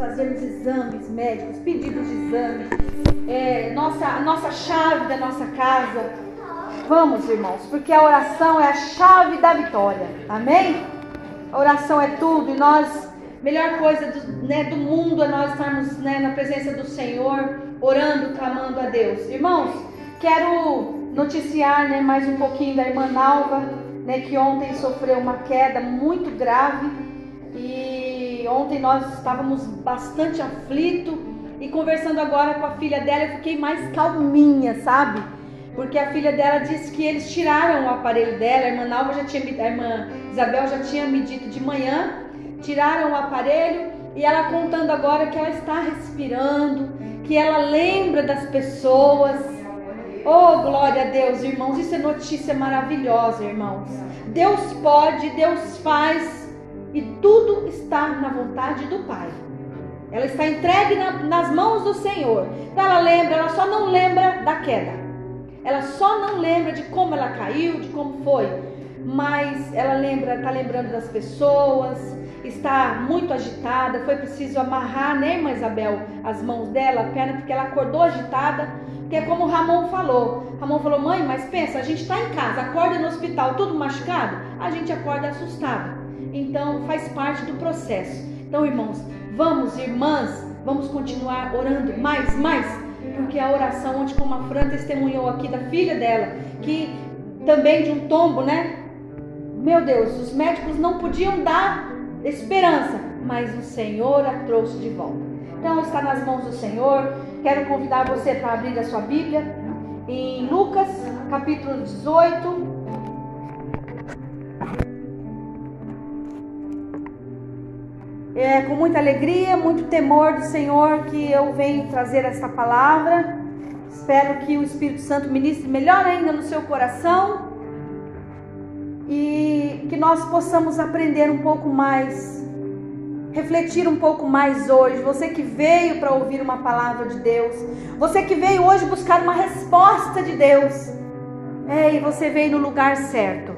trazermos exames médicos, pedidos de exame, é, nossa, nossa chave da nossa casa. Vamos, irmãos, porque a oração é a chave da vitória. Amém? A oração é tudo e nós, melhor coisa do, né, do mundo é nós estarmos né, na presença do Senhor, orando, clamando a Deus. Irmãos, quero noticiar né, mais um pouquinho da irmã Nalva, né, que ontem sofreu uma queda muito grave e ontem nós estávamos bastante aflitos e conversando agora com a filha dela, eu fiquei mais calminha, sabe? Porque a filha dela disse que eles tiraram o aparelho dela, a irmã Nalva já tinha, a irmã Isabel já tinha me dito de manhã, tiraram o aparelho e ela contando agora que ela está respirando, que ela lembra das pessoas. Oh, glória a Deus, irmãos, isso é notícia maravilhosa, irmãos. Deus pode, Deus faz e tudo está na vontade do Pai. Ela está entregue na, nas mãos do Senhor. Então ela lembra, ela só não lembra da queda. Ela só não lembra de como ela caiu, de como foi. Mas ela lembra, está lembrando das pessoas, está muito agitada. Foi preciso amarrar, né, irmã Isabel, as mãos dela, a perna, porque ela acordou agitada. Que é como o Ramon falou. Ramon falou, mãe, mas pensa, a gente está em casa, acorda no hospital, tudo machucado, a gente acorda assustado. Então faz parte do processo. Então, irmãos, vamos, irmãs, vamos continuar orando mais, mais, porque a oração, onde como a Fran testemunhou aqui da filha dela, que também de um tombo, né? Meu Deus, os médicos não podiam dar esperança, mas o Senhor a trouxe de volta. Então está nas mãos do Senhor. Quero convidar você para abrir a sua Bíblia em Lucas, capítulo 18. É com muita alegria, muito temor do Senhor que eu venho trazer essa palavra. Espero que o Espírito Santo ministre melhor ainda no seu coração e que nós possamos aprender um pouco mais, refletir um pouco mais hoje. Você que veio para ouvir uma palavra de Deus, você que veio hoje buscar uma resposta de Deus, é, e você veio no lugar certo.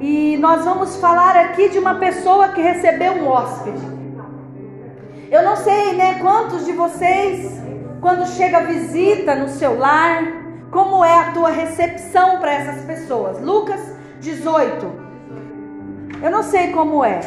E nós vamos falar aqui de uma pessoa que recebeu um hóspede. Eu não sei, né, quantos de vocês, quando chega visita no seu lar, como é a tua recepção para essas pessoas? Lucas 18. Eu não sei como é.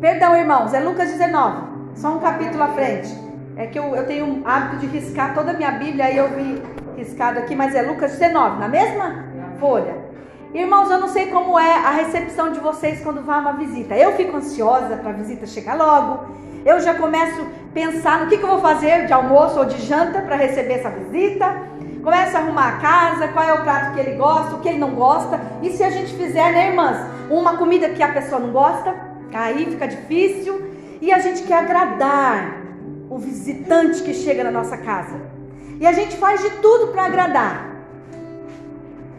Perdão, irmãos, é Lucas 19. Só um capítulo à frente. É que eu, eu tenho o hábito de riscar toda a minha Bíblia, aí eu vi riscado aqui, mas é Lucas 19, na mesma folha. Irmãos, eu não sei como é a recepção de vocês quando vai uma visita. Eu fico ansiosa para a visita chegar logo. Eu já começo a pensar no que, que eu vou fazer de almoço ou de janta para receber essa visita. Começo a arrumar a casa, qual é o prato que ele gosta, o que ele não gosta. E se a gente fizer, né, irmãs, uma comida que a pessoa não gosta, aí fica difícil. E a gente quer agradar o visitante que chega na nossa casa. E a gente faz de tudo para agradar.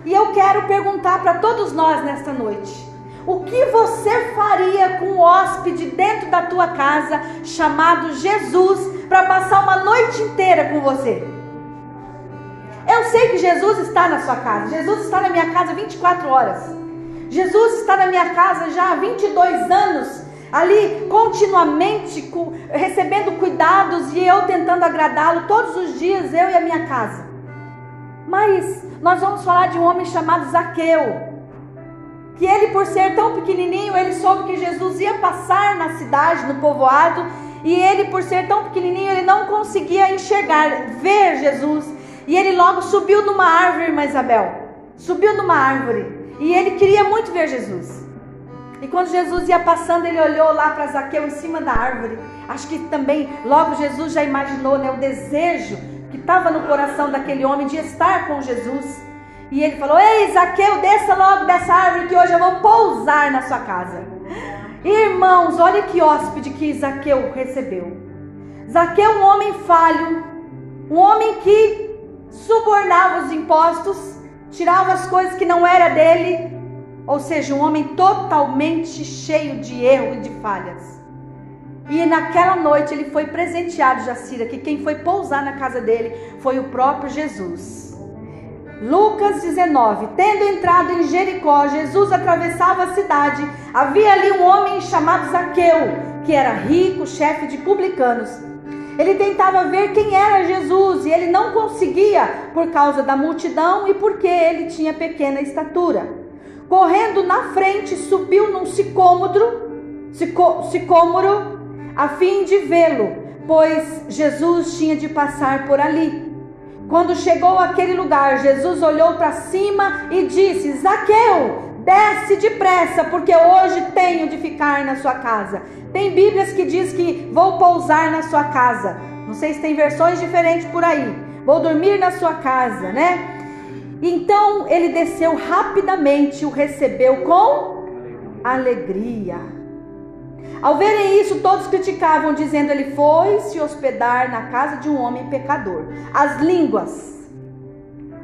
E eu quero perguntar para todos nós nesta noite: o que você faria com o hóspede dentro da tua casa chamado Jesus para passar uma noite inteira com você? Eu sei que Jesus está na sua casa. Jesus está na minha casa 24 horas. Jesus está na minha casa já há 22 anos, ali continuamente recebendo cuidados e eu tentando agradá-lo todos os dias, eu e a minha casa. Mas nós vamos falar de um homem chamado Zaqueu. Que ele, por ser tão pequenininho, ele soube que Jesus ia passar na cidade, no povoado, e ele, por ser tão pequenininho, ele não conseguia enxergar, ver Jesus. E ele logo subiu numa árvore, irmã Isabel. Subiu numa árvore. E ele queria muito ver Jesus. E quando Jesus ia passando, ele olhou lá para Zaqueu em cima da árvore. Acho que também logo Jesus já imaginou né, o desejo que estava no coração daquele homem de estar com Jesus. E ele falou: Ei, Zaqueu, desça logo dessa árvore que hoje eu vou pousar na sua casa. Irmãos, olha que hóspede que Zaqueu recebeu. Zaqueu, um homem falho, um homem que subornava os impostos, tirava as coisas que não era dele, ou seja, um homem totalmente cheio de erro e de falhas. E naquela noite ele foi presenteado, Jacira, que quem foi pousar na casa dele foi o próprio Jesus. Lucas 19. Tendo entrado em Jericó, Jesus atravessava a cidade. Havia ali um homem chamado Zaqueu, que era rico, chefe de publicanos. Ele tentava ver quem era Jesus e ele não conseguia por causa da multidão e porque ele tinha pequena estatura. Correndo na frente, subiu num sicômoro, sicômoro a fim de vê-lo, pois Jesus tinha de passar por ali. Quando chegou àquele lugar, Jesus olhou para cima e disse: Zaqueu, desce depressa, porque hoje tenho de ficar na sua casa. Tem Bíblias que diz que vou pousar na sua casa. Não sei se tem versões diferentes por aí. Vou dormir na sua casa, né? Então ele desceu rapidamente o recebeu com alegria. Ao verem isso, todos criticavam, dizendo: Ele foi se hospedar na casa de um homem pecador. As línguas,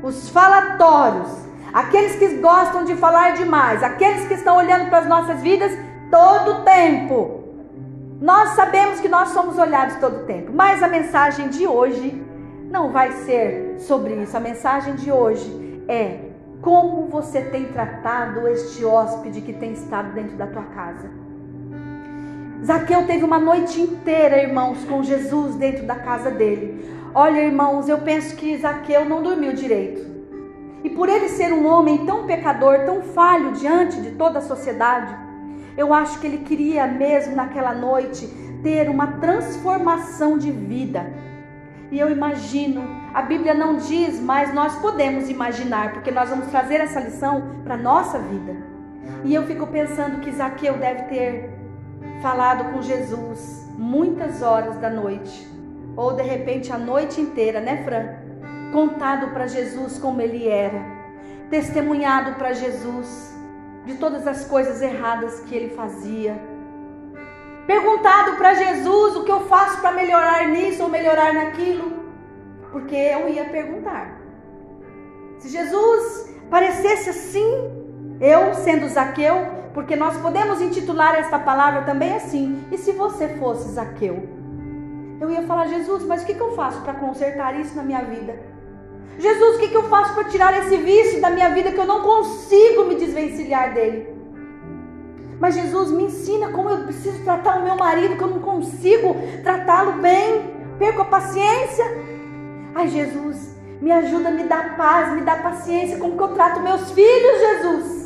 os falatórios, aqueles que gostam de falar demais, aqueles que estão olhando para as nossas vidas todo tempo. Nós sabemos que nós somos olhados todo tempo, mas a mensagem de hoje não vai ser sobre isso. A mensagem de hoje é como você tem tratado este hóspede que tem estado dentro da tua casa. Zaqueu teve uma noite inteira, irmãos, com Jesus dentro da casa dele. Olha, irmãos, eu penso que Zaqueu não dormiu direito. E por ele ser um homem tão pecador, tão falho diante de toda a sociedade, eu acho que ele queria mesmo naquela noite ter uma transformação de vida. E eu imagino, a Bíblia não diz, mas nós podemos imaginar, porque nós vamos trazer essa lição para a nossa vida. E eu fico pensando que Zaqueu deve ter falado com Jesus muitas horas da noite, ou de repente a noite inteira, né, Fran? Contado para Jesus como ele era, testemunhado para Jesus de todas as coisas erradas que ele fazia. Perguntado para Jesus o que eu faço para melhorar nisso ou melhorar naquilo, porque eu ia perguntar. Se Jesus parecesse assim, eu sendo Zaqueu, porque nós podemos intitular esta palavra também assim. E se você fosse Zaqueu? Eu ia falar, Jesus, mas o que, eu faço para consertar isso na minha vida? Jesus, o que, eu faço para tirar esse vício da minha vida que eu não consigo me desvencilhar dele? Mas Jesus me ensina como eu preciso tratar o meu marido, que eu não consigo tratá-lo bem, perco a paciência. Ai, Jesus, me ajuda, me dá paz, me dá paciência, como que eu trato meus filhos, Jesus.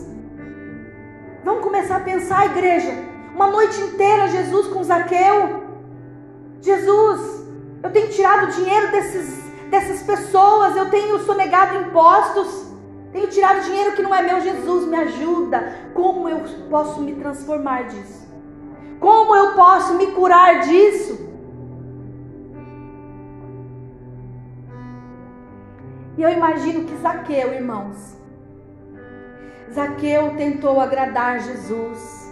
Vamos começar a pensar, igreja. Uma noite inteira, Jesus com Zaqueu. Jesus, eu tenho tirado dinheiro desses, dessas pessoas, eu tenho sonegado impostos, tenho tirado dinheiro que não é meu. Jesus, me ajuda. Como eu posso me transformar disso? Como eu posso me curar disso? E eu imagino que Zaqueu, irmãos, Zaqueu tentou agradar Jesus.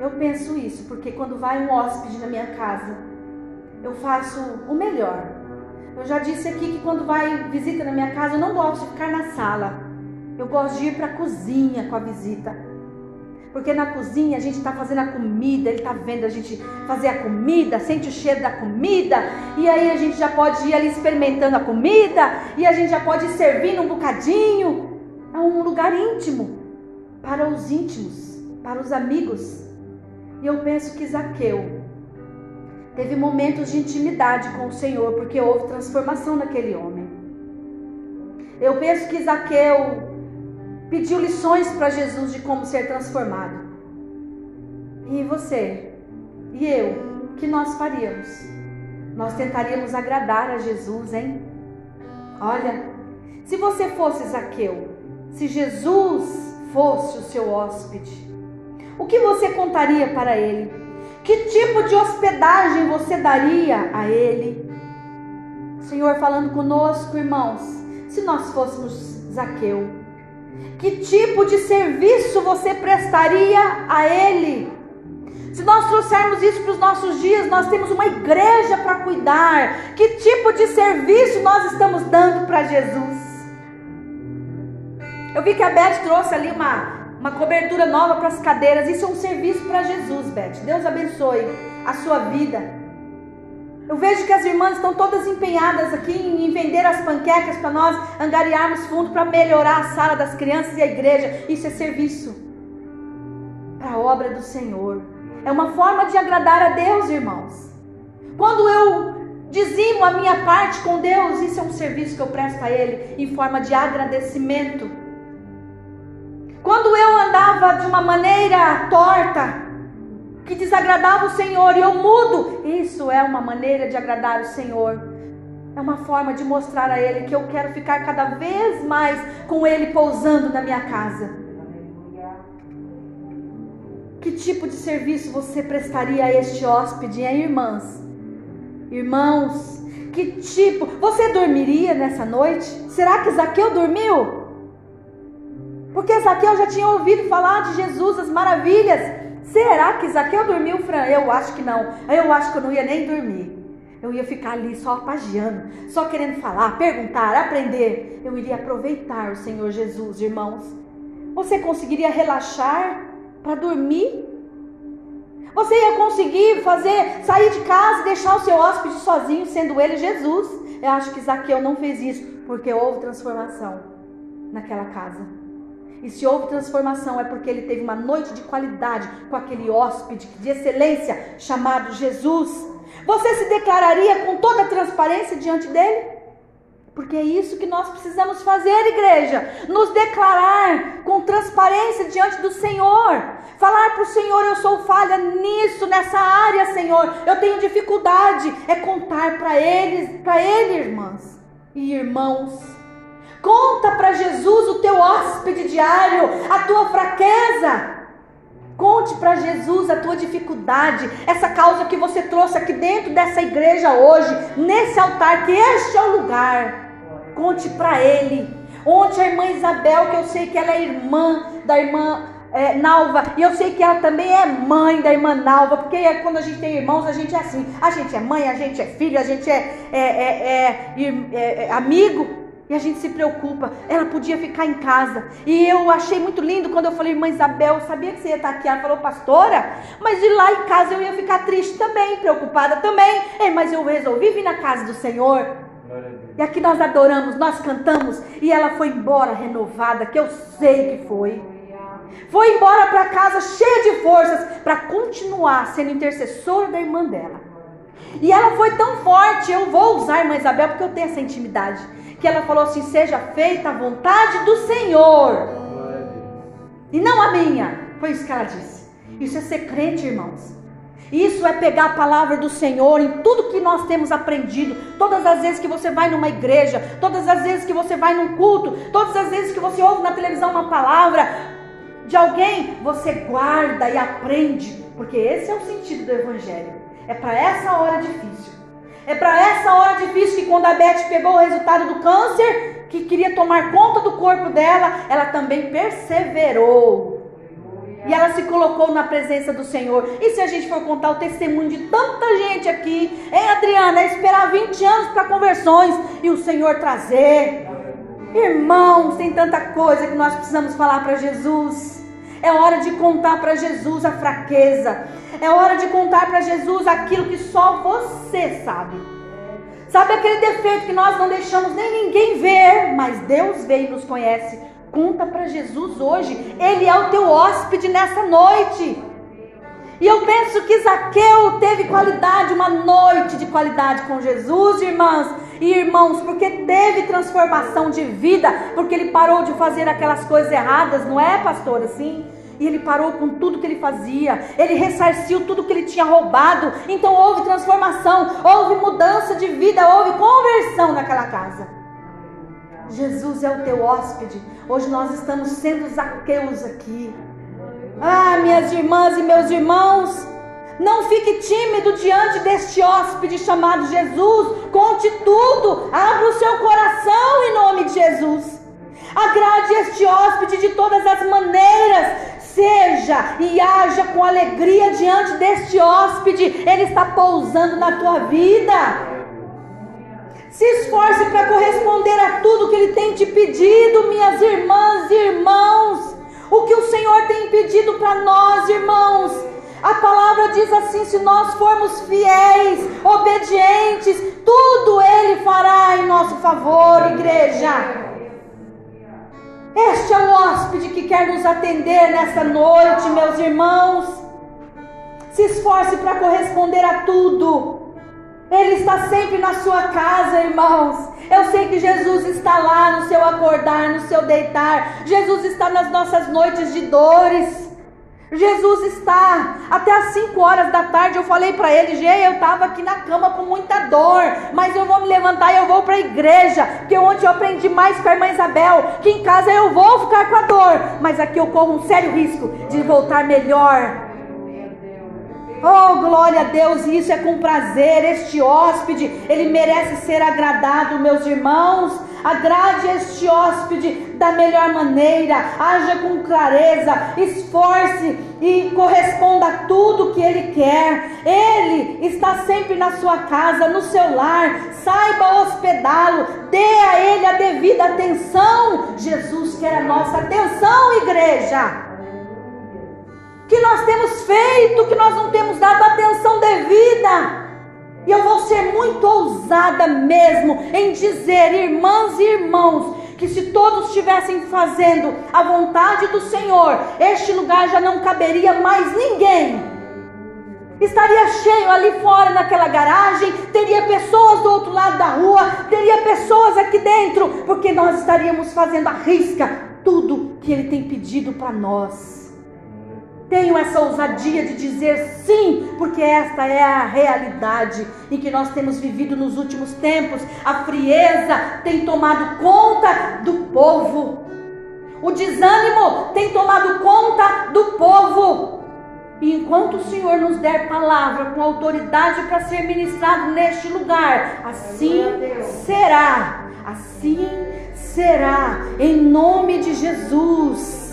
Eu penso isso, porque quando vai um hóspede na minha casa, eu faço o melhor. Eu já disse aqui que quando vai visita na minha casa, eu não gosto de ficar na sala. Eu gosto de ir para a cozinha com a visita. Porque na cozinha a gente está fazendo a comida, ele está vendo a gente fazer a comida, sente o cheiro da comida, e aí a gente já pode ir ali experimentando a comida, e a gente já pode ir servindo um bocadinho é um lugar íntimo para os íntimos, para os amigos. E eu penso que Zaqueu teve momentos de intimidade com o Senhor, porque houve transformação naquele homem. Eu penso que Zaqueu pediu lições para Jesus de como ser transformado. E você e eu, o que nós faríamos? Nós tentaríamos agradar a Jesus, hein? Olha, se você fosse Zaqueu, se Jesus fosse o seu hóspede, o que você contaria para ele? Que tipo de hospedagem você daria a ele? Senhor falando conosco, irmãos, se nós fôssemos Zaqueu, que tipo de serviço você prestaria a ele? Se nós trouxermos isso para os nossos dias, nós temos uma igreja para cuidar. Que tipo de serviço nós estamos dando para Jesus? Eu vi que a Beth trouxe ali uma, uma cobertura nova para as cadeiras. Isso é um serviço para Jesus, Beth. Deus abençoe a sua vida. Eu vejo que as irmãs estão todas empenhadas aqui em vender as panquecas para nós angariarmos fundo para melhorar a sala das crianças e a igreja. Isso é serviço para a obra do Senhor. É uma forma de agradar a Deus, irmãos. Quando eu dizimo a minha parte com Deus, isso é um serviço que eu presto a Ele em forma de agradecimento. Quando eu andava de uma maneira torta, que desagradava o Senhor e eu mudo, isso é uma maneira de agradar o Senhor. É uma forma de mostrar a Ele que eu quero ficar cada vez mais com Ele pousando na minha casa. Que tipo de serviço você prestaria a este hóspede, hein, irmãs? Irmãos, que tipo? Você dormiria nessa noite? Será que Zaqueu dormiu? Porque Zaqueu já tinha ouvido falar de Jesus, as maravilhas. Será que Zaqueu dormiu, Fran? Eu acho que não. Eu acho que eu não ia nem dormir. Eu ia ficar ali só apagiando, só querendo falar, perguntar, aprender. Eu iria aproveitar o Senhor Jesus, irmãos. Você conseguiria relaxar para dormir? Você ia conseguir fazer, sair de casa e deixar o seu hóspede sozinho, sendo ele Jesus? Eu acho que Zaqueu não fez isso, porque houve transformação naquela casa. E se houve transformação é porque ele teve uma noite de qualidade com aquele hóspede de excelência chamado Jesus. Você se declararia com toda transparência diante dele? Porque é isso que nós precisamos fazer, igreja. Nos declarar com transparência diante do Senhor. Falar para o Senhor, eu sou falha nisso, nessa área, Senhor. Eu tenho dificuldade. É contar para eles, para ele, irmãs e irmãos Conta para Jesus o teu hóspede diário, a tua fraqueza. Conte para Jesus a tua dificuldade, essa causa que você trouxe aqui dentro dessa igreja hoje, nesse altar, que este é o lugar. Conte para Ele. Ontem a irmã Isabel, que eu sei que ela é irmã da irmã é, Nalva, e eu sei que ela também é mãe da irmã Nalva, porque é, quando a gente tem irmãos, a gente é assim: a gente é mãe, a gente é filho, a gente é, é, é, é, é amigo. E a gente se preocupa. Ela podia ficar em casa. E eu achei muito lindo quando eu falei, irmã Isabel, sabia que você ia estar aqui? Ela falou, pastora, mas de lá em casa eu ia ficar triste também, preocupada também. É, mas eu resolvi vir na casa do Senhor. E aqui nós adoramos, nós cantamos. E ela foi embora renovada, que eu sei que foi. Foi embora para casa cheia de forças para continuar sendo intercessora da irmã dela. E ela foi tão forte, eu vou usar a irmã Isabel porque eu tenho essa intimidade que ela falou assim: seja feita a vontade do Senhor e não a minha. Foi isso que ela disse. Isso é ser crente, irmãos. Isso é pegar a palavra do Senhor em tudo que nós temos aprendido. Todas as vezes que você vai numa igreja, todas as vezes que você vai num culto, todas as vezes que você ouve na televisão uma palavra de alguém, você guarda e aprende, porque esse é o sentido do Evangelho. É para essa hora difícil. É para essa hora difícil que quando a Beth pegou o resultado do câncer, que queria tomar conta do corpo dela, ela também perseverou. E ela se colocou na presença do Senhor. E se a gente for contar o testemunho de tanta gente aqui, hein, Adriana? É esperar 20 anos para conversões e o Senhor trazer. Irmãos, tem tanta coisa que nós precisamos falar para Jesus. É hora de contar para Jesus a fraqueza. É hora de contar para Jesus aquilo que só você sabe. Sabe aquele defeito que nós não deixamos nem ninguém ver, mas Deus vê e nos conhece. Conta para Jesus hoje. Ele é o teu hóspede nessa noite. E eu penso que Zaqueu teve qualidade, uma noite de qualidade com Jesus, irmãs e irmãos, porque teve transformação de vida, porque ele parou de fazer aquelas coisas erradas, não é, pastor? Assim? E ele parou com tudo que ele fazia, ele ressarciu tudo que ele tinha roubado. Então houve transformação, houve mudança de vida, houve conversão naquela casa. Jesus é o teu hóspede. Hoje nós estamos sendo Zaqueus aqui. Ah, minhas irmãs e meus irmãos, não fique tímido diante deste hóspede chamado Jesus. Conte tudo. Abra o seu coração em nome de Jesus. Agrade este hóspede de todas as maneiras. Seja e haja com alegria diante deste hóspede, ele está pousando na tua vida. Se esforce para corresponder a tudo que ele tem te pedido, minhas irmãs e irmãos. O que o Senhor tem pedido para nós, irmãos, A palavra diz assim: se nós formos fiéis, obedientes, tudo Ele fará em nosso favor, igreja. Este é o hóspede que quer nos atender nesta noite, meus irmãos. Se esforce para corresponder a tudo. Ele está sempre na sua casa, irmãos. Eu sei que Jesus está lá no seu acordar, no seu deitar. Jesus está nas nossas noites de dores. Jesus está. Até às 5 horas da tarde eu falei para ele, Gê, eu estava aqui na cama com muita dor, mas eu vou me levantar e eu vou para a igreja, porque ontem eu aprendi mais com a irmã Isabel, que em casa eu vou ficar com a dor, mas aqui eu corro um sério risco de voltar melhor. Oh, glória a Deus, isso é com prazer. Este hóspede, ele merece ser agradado, meus irmãos. Agrade este hóspede da melhor maneira, haja com clareza, esforce e corresponda a tudo que ele quer. Ele está sempre na sua casa, no seu lar, saiba hospedá-lo, dê a ele a devida atenção. Jesus quer a nossa atenção, igreja que nós temos feito, que nós não temos dado atenção devida. E eu vou ser muito ousada mesmo em dizer, irmãs e irmãos, que se todos estivessem fazendo a vontade do Senhor, este lugar já não caberia mais ninguém. Estaria cheio ali fora naquela garagem, teria pessoas do outro lado da rua, teria pessoas aqui dentro, porque nós estaríamos fazendo a risca tudo que Ele tem pedido para nós. Tenho essa ousadia de dizer sim, porque esta é a realidade em que nós temos vivido nos últimos tempos. A frieza tem tomado conta do povo, o desânimo tem tomado conta do povo. E enquanto o Senhor nos der palavra com autoridade para ser ministrado neste lugar, assim será, assim será, em nome de Jesus.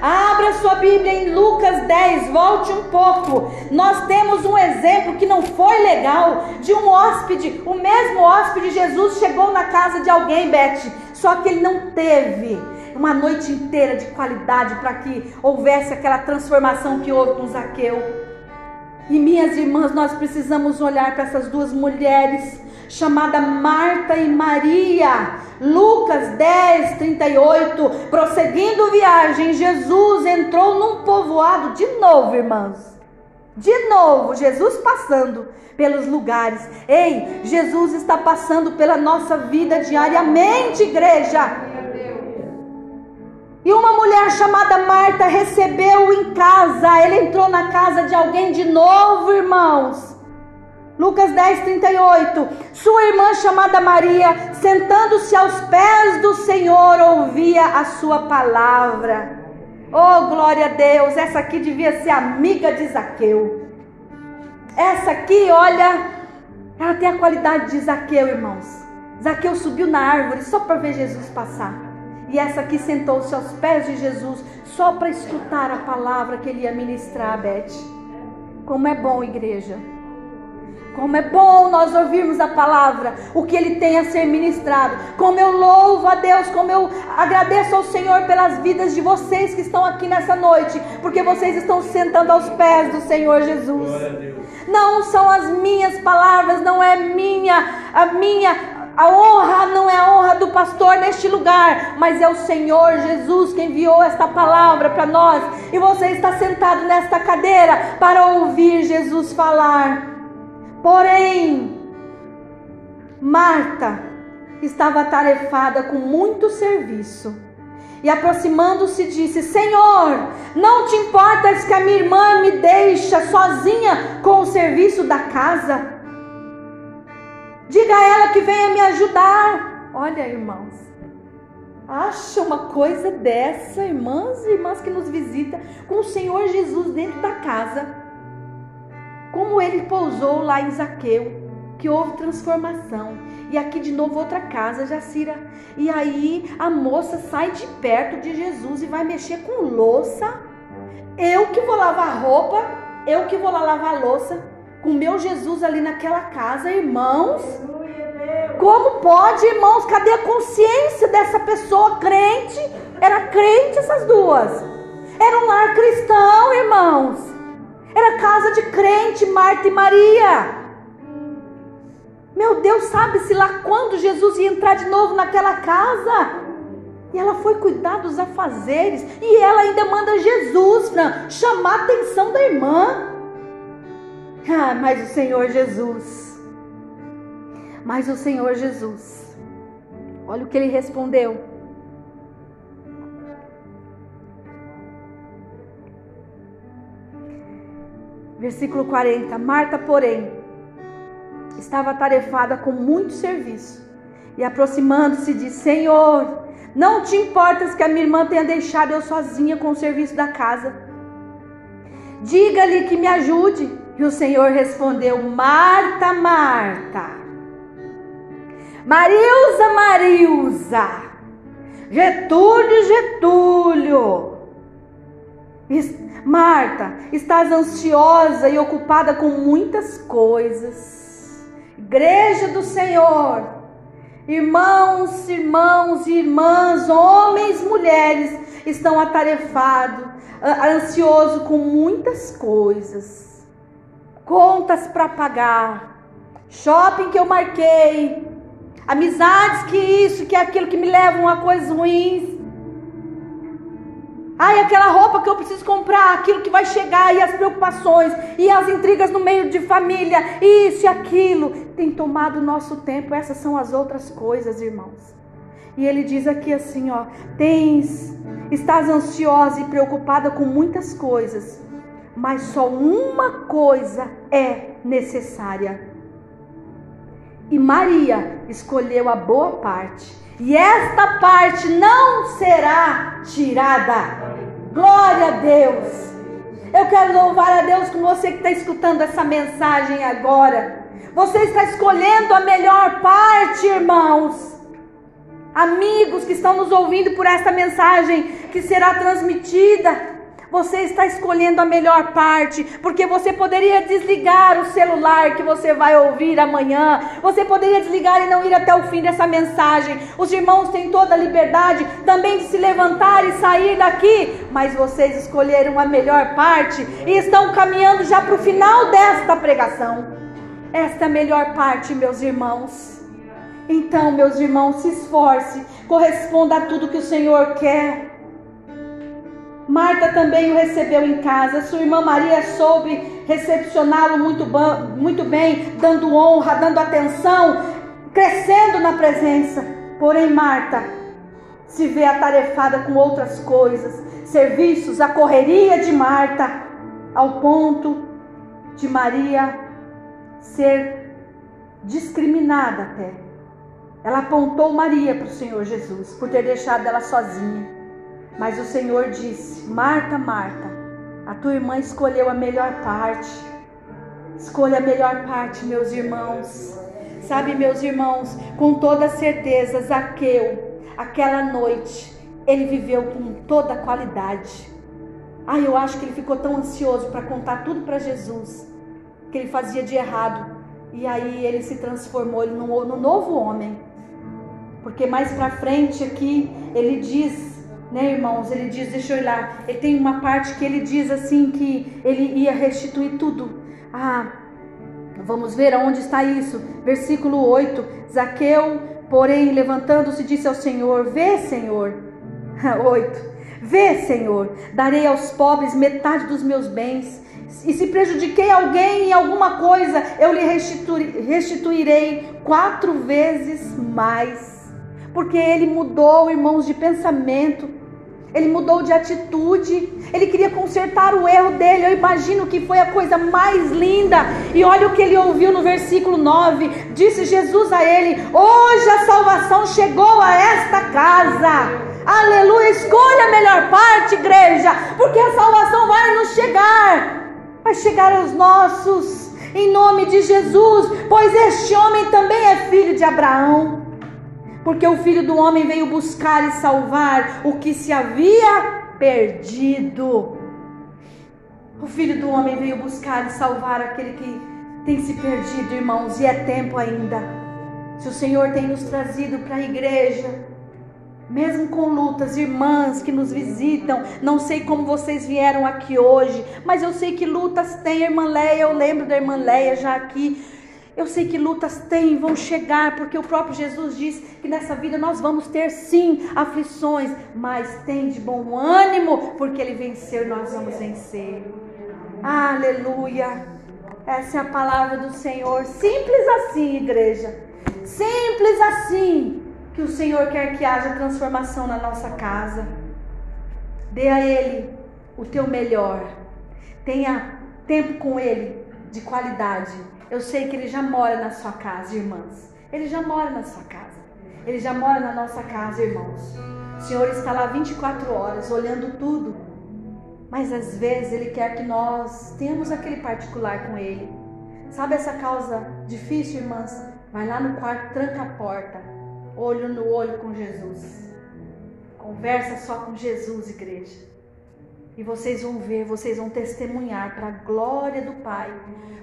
Abra sua Bíblia em Lucas 10, volte um pouco. Nós temos um exemplo que não foi legal de um hóspede. O mesmo hóspede, Jesus chegou na casa de alguém, Beth, só que ele não teve uma noite inteira de qualidade para que houvesse aquela transformação que houve com Zaqueu. E minhas irmãs, nós precisamos olhar para essas duas mulheres chamada Marta e Maria. Lucas 10, 38. Prosseguindo viagem, Jesus entrou num povoado de novo, irmãos. De novo, Jesus passando pelos lugares. Ei, Jesus está passando pela nossa vida diariamente, igreja. E uma mulher chamada Marta recebeu em casa. Ele entrou na casa de alguém de novo, irmãos. Lucas 10, 38. Sua irmã chamada Maria, sentando-se aos pés do Senhor, ouvia a sua palavra. Oh, glória a Deus! Essa aqui devia ser amiga de Zaqueu. Essa aqui, olha, ela tem a qualidade de Zaqueu, irmãos. Zaqueu subiu na árvore só para ver Jesus passar. E essa aqui sentou-se aos pés de Jesus só para escutar a palavra que ele ia ministrar a Beth. Como é bom, igreja como é bom nós ouvirmos a palavra, o que ele tem a ser ministrado. Como eu louvo a Deus, como eu agradeço ao Senhor pelas vidas de vocês que estão aqui nessa noite, porque vocês estão sentando aos pés do Senhor Jesus. Não são as minhas palavras, não é minha, a minha a honra não é a honra do pastor neste lugar, mas é o Senhor Jesus que enviou esta palavra para nós. E você está sentado nesta cadeira para ouvir Jesus falar. Porém, Marta estava atarefada com muito serviço. E aproximando-se, disse: Senhor, não te importas que a minha irmã me deixa sozinha com o serviço da casa? Diga a ela que venha me ajudar. Olha, irmãos, acha uma coisa dessa, irmãs e irmãs que nos visitam, com o Senhor Jesus dentro da casa como ele pousou lá em Zaqueu, que houve transformação. E aqui de novo outra casa, Jacira. E aí a moça sai de perto de Jesus e vai mexer com louça. Eu que vou lavar roupa, eu que vou lá lavar louça, com meu Jesus ali naquela casa, irmãos. Como pode, irmãos? Cadê a consciência dessa pessoa crente? Era crente essas duas. Era um lar cristão, irmãos. Era casa de crente, Marta e Maria. Meu Deus, sabe-se lá quando Jesus ia entrar de novo naquela casa. E ela foi cuidar dos afazeres. E ela ainda manda Jesus, Fran, chamar a atenção da irmã. Ah, mas o Senhor Jesus. Mas o Senhor Jesus. Olha o que ele respondeu. Versículo 40. Marta, porém, estava atarefada com muito serviço. E aproximando-se, disse: Senhor, não te importas que a minha irmã tenha deixado eu sozinha com o serviço da casa? Diga-lhe que me ajude. E o Senhor respondeu: Marta, Marta, Marilza, Marilza, Getúlio, Getúlio. Marta, estás ansiosa e ocupada com muitas coisas. Igreja do Senhor, irmãos, irmãos e irmãs, homens, mulheres, estão atarefados, ansiosos com muitas coisas. Contas para pagar, shopping que eu marquei, amizades que isso, que aquilo que me levam a coisas ruins Ai, aquela roupa que eu preciso comprar, aquilo que vai chegar, e as preocupações, e as intrigas no meio de família, isso e aquilo, tem tomado o nosso tempo. Essas são as outras coisas, irmãos. E ele diz aqui assim, ó: "Tens, estás ansiosa e preocupada com muitas coisas, mas só uma coisa é necessária. E Maria escolheu a boa parte, e esta parte não será tirada. Glória a Deus. Eu quero louvar a Deus com você que está escutando essa mensagem agora. Você está escolhendo a melhor parte, irmãos. Amigos que estão nos ouvindo por esta mensagem que será transmitida. Você está escolhendo a melhor parte, porque você poderia desligar o celular que você vai ouvir amanhã. Você poderia desligar e não ir até o fim dessa mensagem. Os irmãos têm toda a liberdade também de se levantar e sair daqui, mas vocês escolheram a melhor parte e estão caminhando já para o final desta pregação. Esta é a melhor parte, meus irmãos. Então, meus irmãos, se esforce, corresponda a tudo que o Senhor quer. Marta também o recebeu em casa. Sua irmã Maria soube recepcioná-lo muito, muito bem, dando honra, dando atenção, crescendo na presença. Porém, Marta se vê atarefada com outras coisas, serviços, a correria de Marta, ao ponto de Maria ser discriminada até. Ela apontou Maria para o Senhor Jesus por ter deixado ela sozinha. Mas o Senhor disse: Marta, Marta, a tua irmã escolheu a melhor parte. Escolha a melhor parte, meus irmãos. Sabe, meus irmãos, com toda certeza, Zaqueu, aquela noite, ele viveu com toda a qualidade. Ah, eu acho que ele ficou tão ansioso para contar tudo para Jesus, que ele fazia de errado. E aí ele se transformou no, no novo homem. Porque mais para frente aqui ele diz né, irmãos? Ele diz, deixa eu olhar. Ele tem uma parte que ele diz assim que ele ia restituir tudo. Ah, vamos ver aonde está isso. Versículo 8. Zaqueu, porém, levantando-se, disse ao Senhor: Vê, Senhor. 8. Vê, Senhor, darei aos pobres metade dos meus bens. E se prejudiquei alguém em alguma coisa, eu lhe restituirei quatro vezes mais. Porque ele mudou, irmãos, de pensamento. Ele mudou de atitude, ele queria consertar o erro dele. Eu imagino que foi a coisa mais linda. E olha o que ele ouviu no versículo 9: Disse Jesus a ele: Hoje a salvação chegou a esta casa. Aleluia! Escolha a melhor parte, igreja, porque a salvação vai nos chegar, vai chegar aos nossos, em nome de Jesus, pois este homem também é filho de Abraão porque o filho do homem veio buscar e salvar o que se havia perdido. O filho do homem veio buscar e salvar aquele que tem se perdido, irmãos, e é tempo ainda. Se o Senhor tem nos trazido para a igreja, mesmo com lutas, irmãs que nos visitam, não sei como vocês vieram aqui hoje, mas eu sei que lutas tem, irmã Leia, eu lembro da irmã Leia já aqui. Eu sei que lutas tem, vão chegar, porque o próprio Jesus diz que nessa vida nós vamos ter sim aflições, mas tem de bom ânimo, porque ele venceu nós vamos vencer. Aleluia! Essa é a palavra do Senhor, simples assim, igreja. Simples assim que o Senhor quer que haja transformação na nossa casa. Dê a Ele o teu melhor. Tenha tempo com Ele de qualidade. Eu sei que Ele já mora na sua casa, irmãs. Ele já mora na sua casa. Ele já mora na nossa casa, irmãos. O Senhor está lá 24 horas olhando tudo. Mas às vezes Ele quer que nós tenhamos aquele particular com Ele. Sabe essa causa difícil, irmãs? Vai lá no quarto, tranca a porta olho no olho com Jesus. Conversa só com Jesus, igreja. E vocês vão ver, vocês vão testemunhar para a glória do Pai,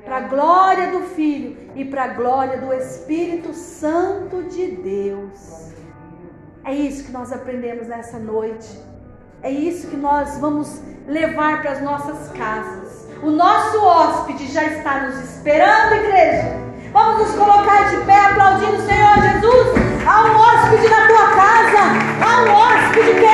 para a glória do Filho e para a glória do Espírito Santo de Deus. É isso que nós aprendemos nessa noite. É isso que nós vamos levar para as nossas casas. O nosso hóspede já está nos esperando, igreja. Vamos nos colocar de pé aplaudindo o Senhor Jesus. Há um hóspede na tua casa. Há um hóspede que